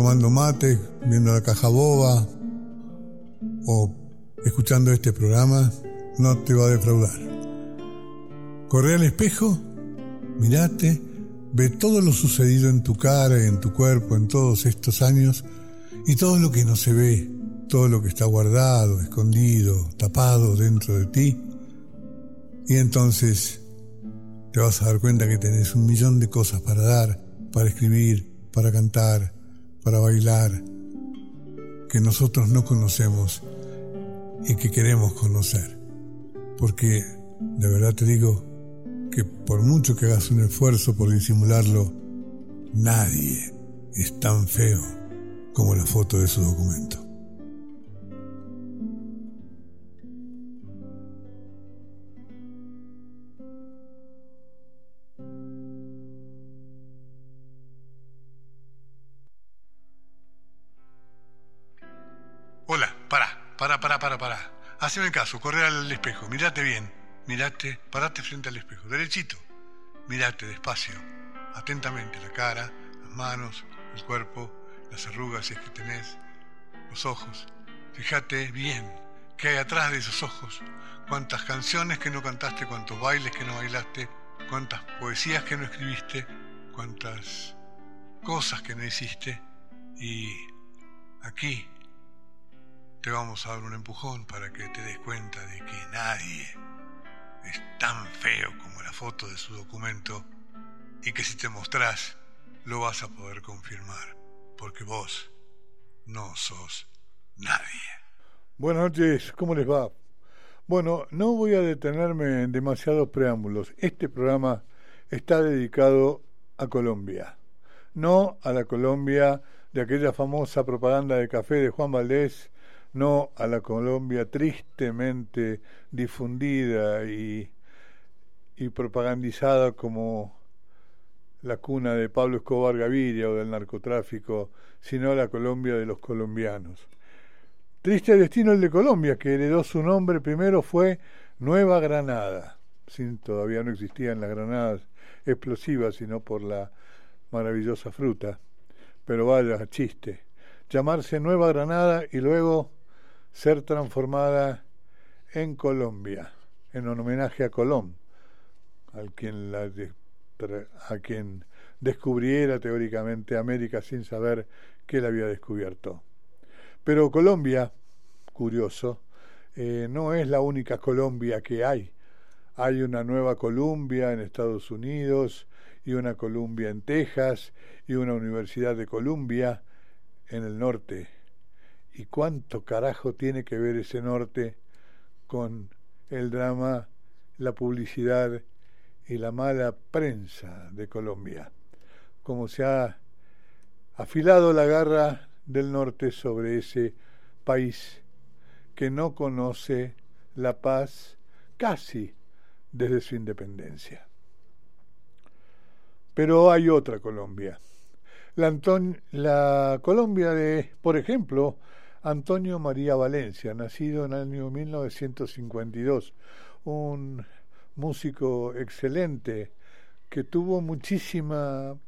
tomando mate, viendo la caja boba o escuchando este programa, no te va a defraudar. Corre al espejo, mirate, ve todo lo sucedido en tu cara, en tu cuerpo, en todos estos años y todo lo que no se ve, todo lo que está guardado, escondido, tapado dentro de ti. Y entonces te vas a dar cuenta que tenés un millón de cosas para dar, para escribir, para cantar, para bailar, que nosotros no conocemos y que queremos conocer. Porque, de verdad te digo, que por mucho que hagas un esfuerzo por disimularlo, nadie es tan feo como la foto de su documento. Haceme caso, corre al espejo, mirate bien, mirate, parate frente al espejo, derechito. Mirate despacio, atentamente la cara, las manos, el cuerpo, las arrugas si es que tenés, los ojos. Fíjate bien qué hay atrás de esos ojos, cuántas canciones que no cantaste, cuántos bailes que no bailaste, cuántas poesías que no escribiste, cuántas cosas que no hiciste. Y aquí te vamos a dar un empujón para que te des cuenta de que nadie es tan feo como la foto de su documento y que si te mostrás lo vas a poder confirmar, porque vos no sos nadie. Buenas noches, ¿cómo les va? Bueno, no voy a detenerme en demasiados preámbulos. Este programa está dedicado a Colombia, no a la Colombia de aquella famosa propaganda de café de Juan Valdés no a la Colombia tristemente difundida y, y propagandizada como la cuna de Pablo Escobar Gaviria o del narcotráfico, sino a la Colombia de los colombianos. Triste destino el de Colombia, que heredó su nombre primero fue Nueva Granada, sin todavía no existían las granadas explosivas, sino por la maravillosa fruta. Pero vaya, chiste. Llamarse Nueva Granada y luego ser transformada en Colombia, en homenaje a Colón, al quien la, a quien descubriera teóricamente América sin saber que la había descubierto. Pero Colombia, curioso, eh, no es la única Colombia que hay. Hay una nueva Columbia en Estados Unidos y una Columbia en Texas y una Universidad de Columbia en el norte ¿Y cuánto carajo tiene que ver ese norte con el drama, la publicidad y la mala prensa de Colombia? Como se ha afilado la garra del norte sobre ese país que no conoce la paz casi desde su independencia. Pero hay otra Colombia. La, la Colombia de, por ejemplo, Antonio María Valencia, nacido en el año 1952, un músico excelente que tuvo muchísima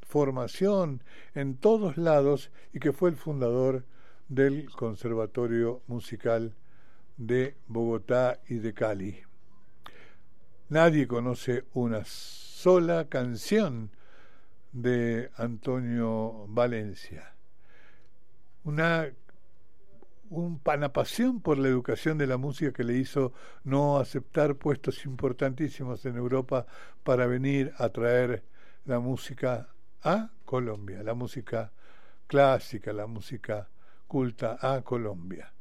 formación en todos lados y que fue el fundador del Conservatorio Musical de Bogotá y de Cali. Nadie conoce una sola canción de Antonio Valencia. Una un panapasión por la educación de la música que le hizo no aceptar puestos importantísimos en Europa para venir a traer la música a Colombia, la música clásica, la música culta a Colombia.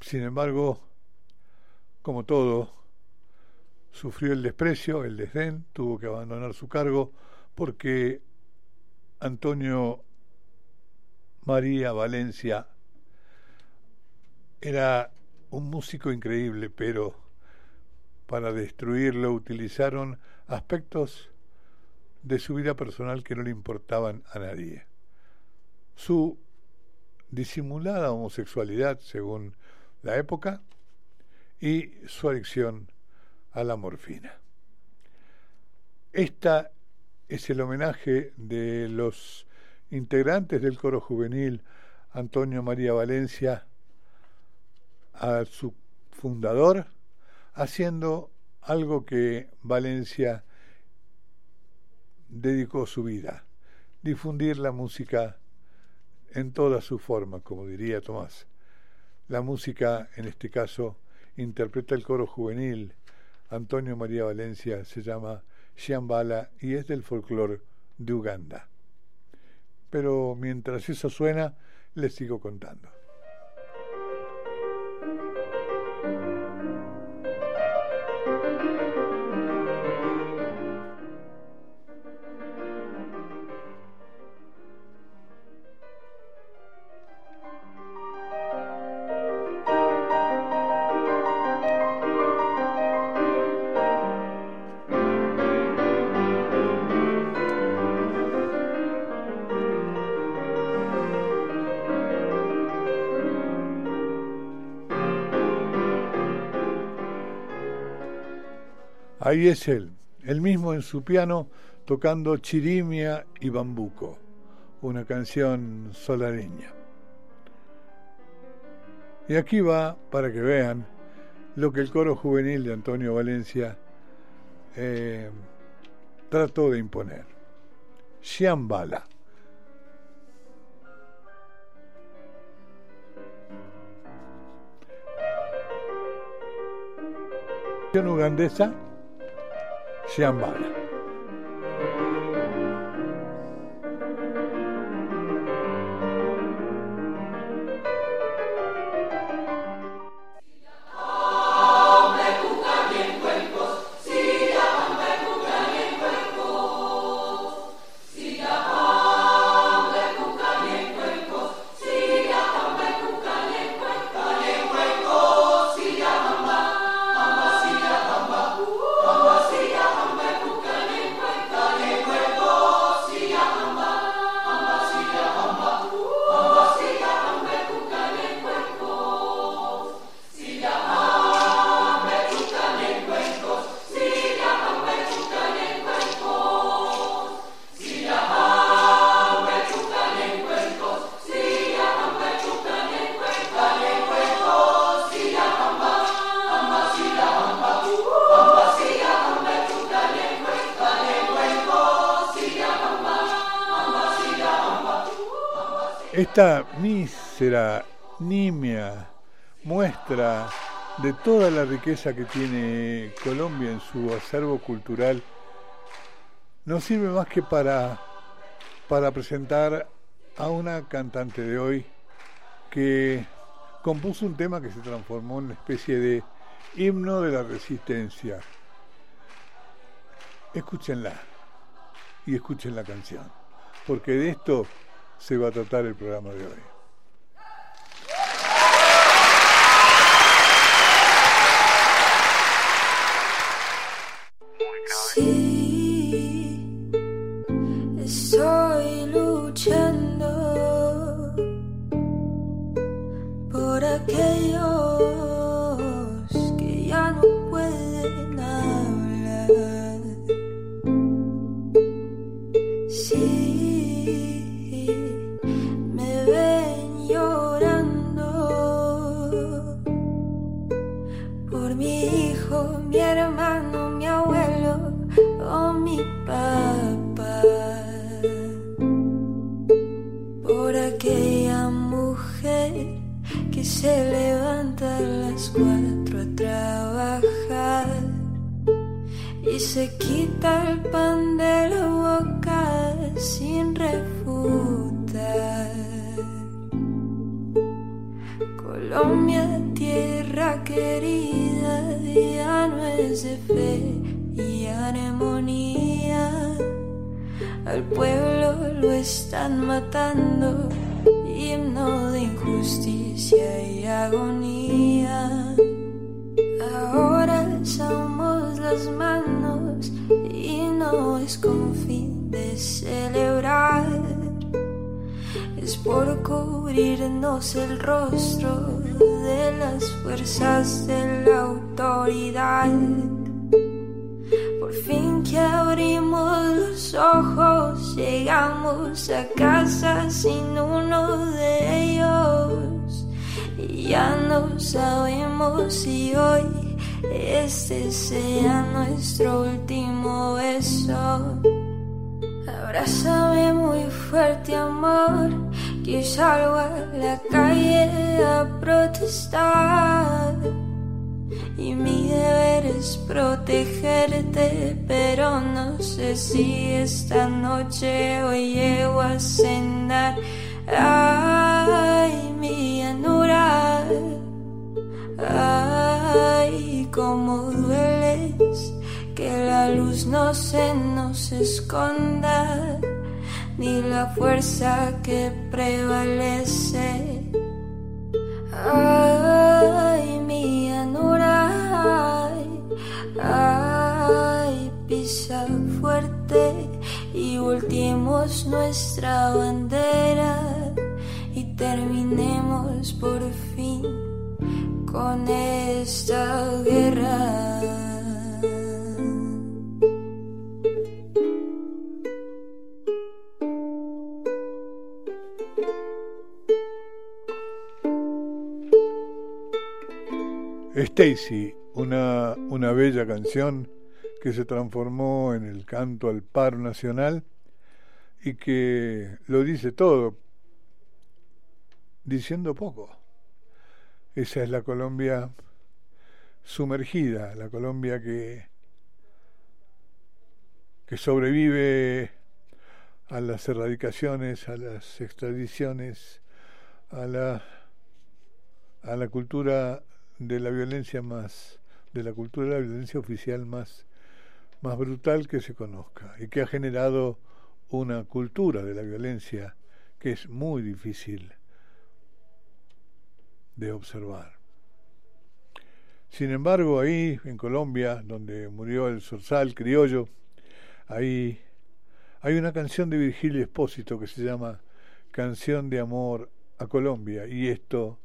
Sin embargo, como todo, sufrió el desprecio, el desdén, tuvo que abandonar su cargo porque Antonio María Valencia era un músico increíble, pero para destruirlo utilizaron aspectos de su vida personal que no le importaban a nadie. Su disimulada homosexualidad, según la época, y su adicción a la morfina. Esta es el homenaje de los integrantes del coro juvenil Antonio María Valencia a su fundador, haciendo algo que Valencia dedicó su vida, difundir la música en toda su forma, como diría Tomás. La música, en este caso, interpreta el coro juvenil. Antonio María Valencia se llama Shiambala y es del folclore de Uganda. Pero mientras eso suena, les sigo contando. Ahí es él, él mismo en su piano tocando Chirimia y Bambuco, una canción solareña. Y aquí va, para que vean, lo que el coro juvenil de Antonio Valencia eh, trató de imponer. Xiambala. ugandesa Shambhala. Esta mísera, nimia muestra de toda la riqueza que tiene Colombia en su acervo cultural no sirve más que para, para presentar a una cantante de hoy que compuso un tema que se transformó en una especie de himno de la resistencia. Escúchenla y escuchen la canción, porque de esto se va a tratar el programa de hoy. Al pueblo lo están matando himno de injusticia y agonía. Ahora somos las manos y no es con fin de celebrar. Es por cubrirnos el rostro de las fuerzas de la autoridad. Fin que abrimos los ojos llegamos a casa sin uno de ellos. Y ya no sabemos si hoy este sea nuestro último beso. Abrázame muy fuerte, amor, que salgo a la calle a protestar. Y mi deber es protegerte, pero no sé si esta noche hoy llego a cenar. Ay, mi llanura, ay, cómo dueles, que la luz no se nos esconda, ni la fuerza que prevalece. Ay, y volteemos nuestra bandera y terminemos por fin con esta guerra. Stacy, una, una bella canción que se transformó en el canto al paro nacional y que lo dice todo, diciendo poco. Esa es la Colombia sumergida, la Colombia que, que sobrevive a las erradicaciones, a las extradiciones, a la, a la cultura de la violencia más, de la cultura de la violencia oficial más, más brutal que se conozca y que ha generado una cultura de la violencia que es muy difícil de observar. Sin embargo, ahí en Colombia, donde murió el zorzal criollo, ahí hay una canción de Virgilio Espósito que se llama Canción de Amor a Colombia y esto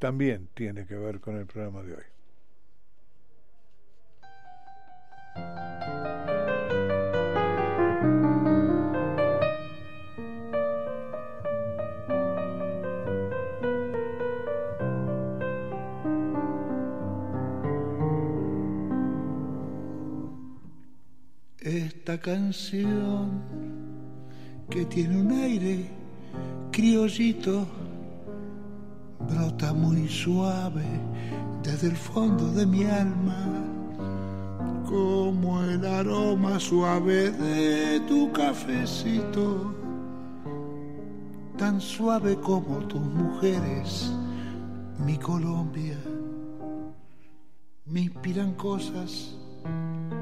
también tiene que ver con el programa de hoy. Esta canción que tiene un aire criollito brota muy suave desde el fondo de mi alma, como el aroma suave de tu cafecito, tan suave como tus mujeres, mi Colombia. Me inspiran cosas,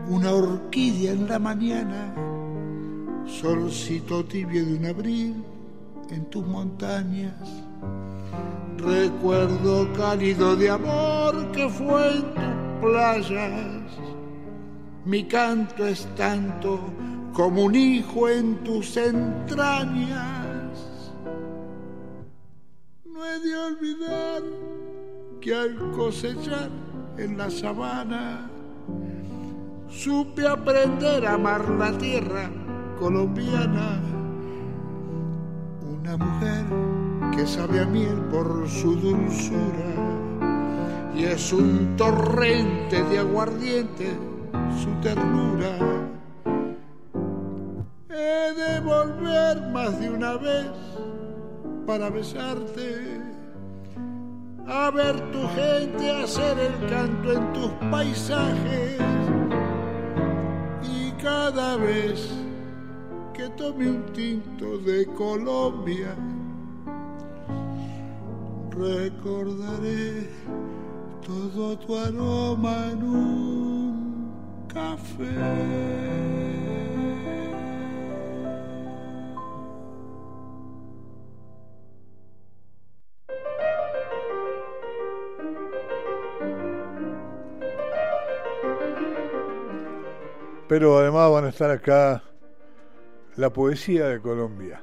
una orquídea en la mañana, solcito tibio de un abril en tus montañas recuerdo cálido de amor que fue en tus playas. Mi canto es tanto como un hijo en tus entrañas. No he de olvidar que al cosechar en la sabana supe aprender a amar la tierra colombiana. Una mujer que sabe a miel por su dulzura y es un torrente de aguardiente su ternura. He de volver más de una vez para besarte, a ver tu gente hacer el canto en tus paisajes cada vez que tome un tinto de Colombia recordaré todo tu aroma en un café. Pero además van a estar acá la poesía de Colombia.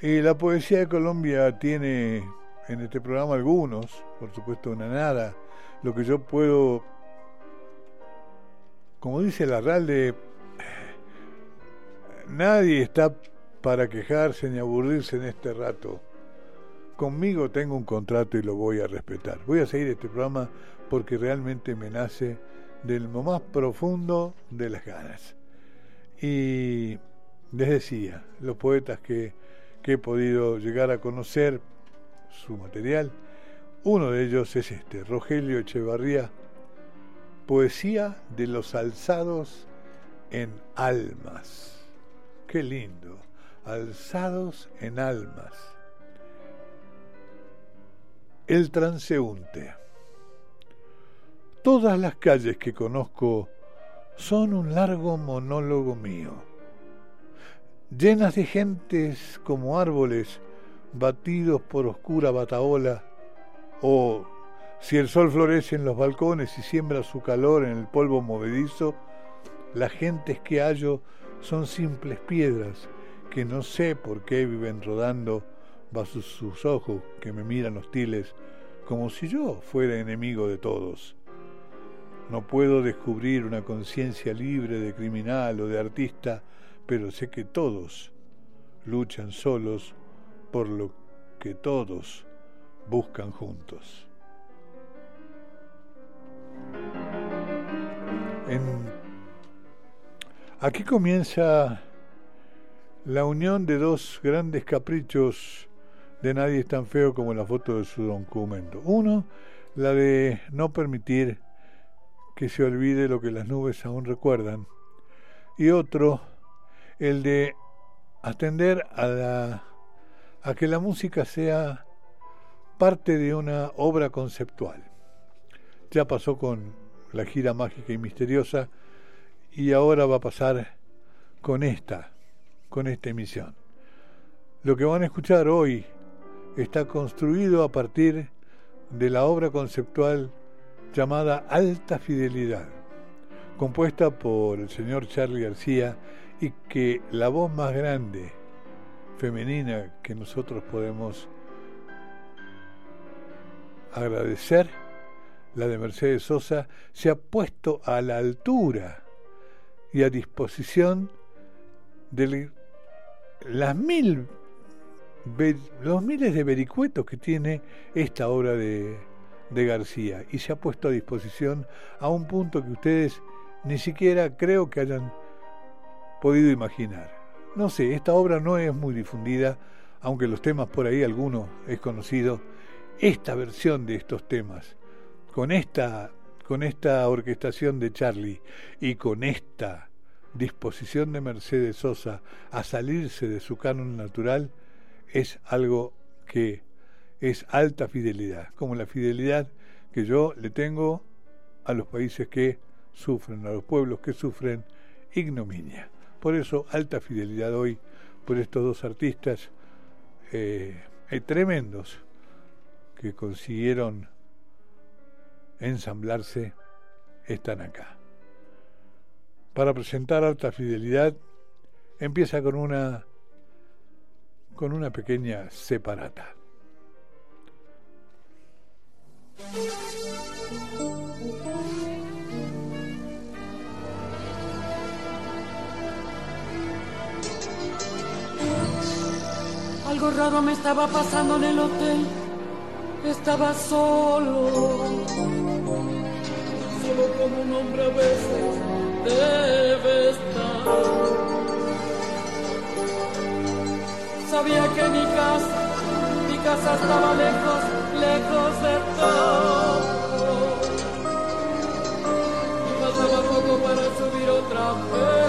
Y la poesía de Colombia tiene en este programa algunos, por supuesto una nada, lo que yo puedo, como dice la RALDE, nadie está para quejarse ni aburrirse en este rato. Conmigo tengo un contrato y lo voy a respetar. Voy a seguir este programa porque realmente me nace del más profundo de las ganas. Y les decía, los poetas que, que he podido llegar a conocer, su material, uno de ellos es este, Rogelio Echevarría, Poesía de los alzados en almas. Qué lindo, alzados en almas. El transeúnte. Todas las calles que conozco son un largo monólogo mío, llenas de gentes como árboles batidos por oscura bataola, o si el sol florece en los balcones y siembra su calor en el polvo movedizo, las gentes que hallo son simples piedras que no sé por qué viven rodando bajo sus ojos que me miran hostiles, como si yo fuera enemigo de todos. No puedo descubrir una conciencia libre de criminal o de artista, pero sé que todos luchan solos por lo que todos buscan juntos. Aquí comienza la unión de dos grandes caprichos de nadie es tan feo como la foto de su documento. Uno, la de no permitir que se olvide lo que las nubes aún recuerdan. Y otro, el de atender a, la, a que la música sea parte de una obra conceptual. Ya pasó con la gira mágica y misteriosa y ahora va a pasar con esta, con esta emisión. Lo que van a escuchar hoy está construido a partir de la obra conceptual llamada Alta Fidelidad, compuesta por el señor Charlie García y que la voz más grande femenina que nosotros podemos agradecer, la de Mercedes Sosa, se ha puesto a la altura y a disposición de las mil, los miles de vericuetos que tiene esta obra de, de García y se ha puesto a disposición a un punto que ustedes ni siquiera creo que hayan podido imaginar. No sé, esta obra no es muy difundida, aunque los temas por ahí alguno es conocido. Esta versión de estos temas, con esta con esta orquestación de Charlie y con esta disposición de Mercedes Sosa a salirse de su canon natural, es algo que es alta fidelidad, como la fidelidad que yo le tengo a los países que sufren, a los pueblos que sufren ignominia. Por eso, alta fidelidad hoy por estos dos artistas eh, tremendos que consiguieron ensamblarse están acá. Para presentar alta fidelidad empieza con una con una pequeña separata. Algo raro me estaba pasando en el hotel. Estaba solo solo como un hombre a veces debe estar. Sabía que mi casa, estaba lejos, lejos de todo. Y faltaba poco para subir otra vez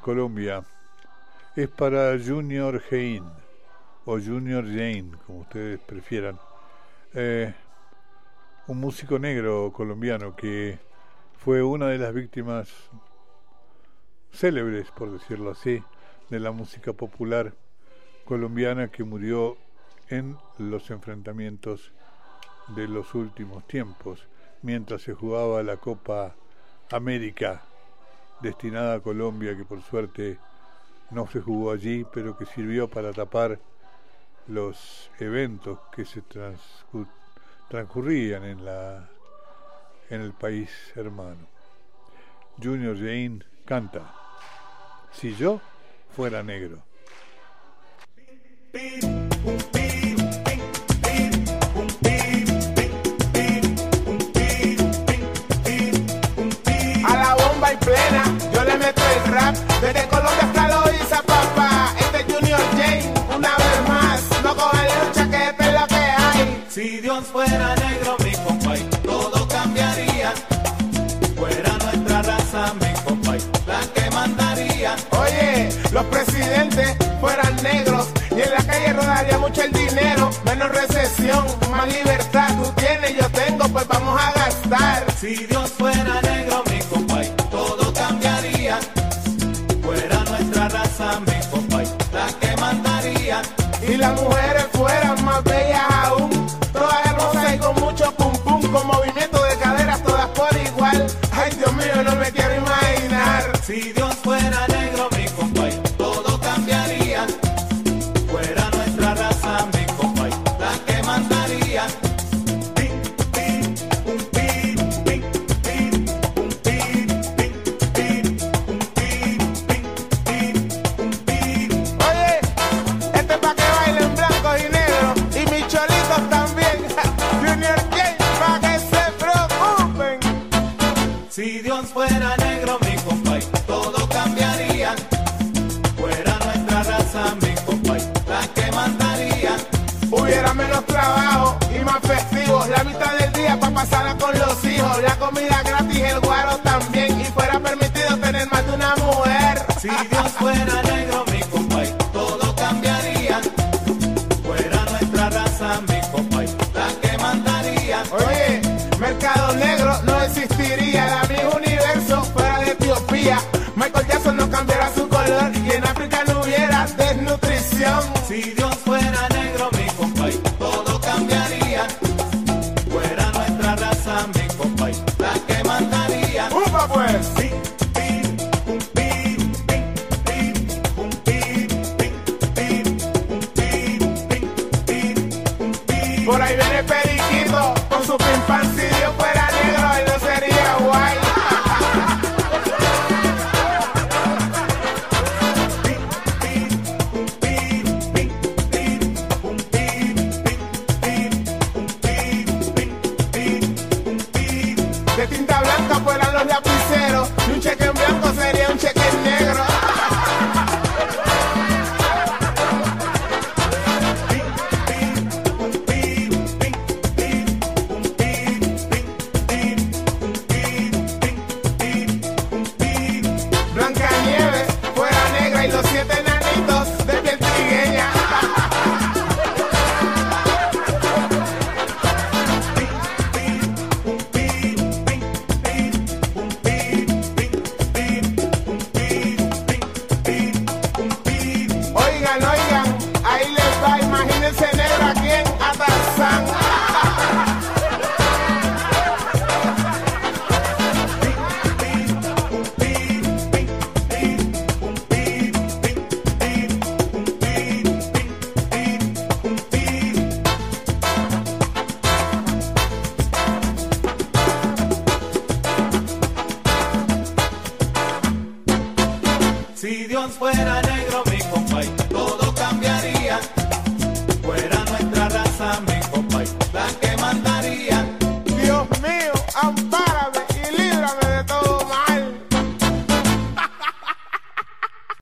Colombia es para Junior Hein o Junior Jane, como ustedes prefieran. Eh, un músico negro colombiano que fue una de las víctimas célebres, por decirlo así, de la música popular colombiana que murió en los enfrentamientos de los últimos tiempos, mientras se jugaba la Copa América destinada a Colombia, que por suerte no se jugó allí, pero que sirvió para tapar los eventos que se transcurrían en, la, en el país hermano. Junior Jane canta, si yo fuera negro.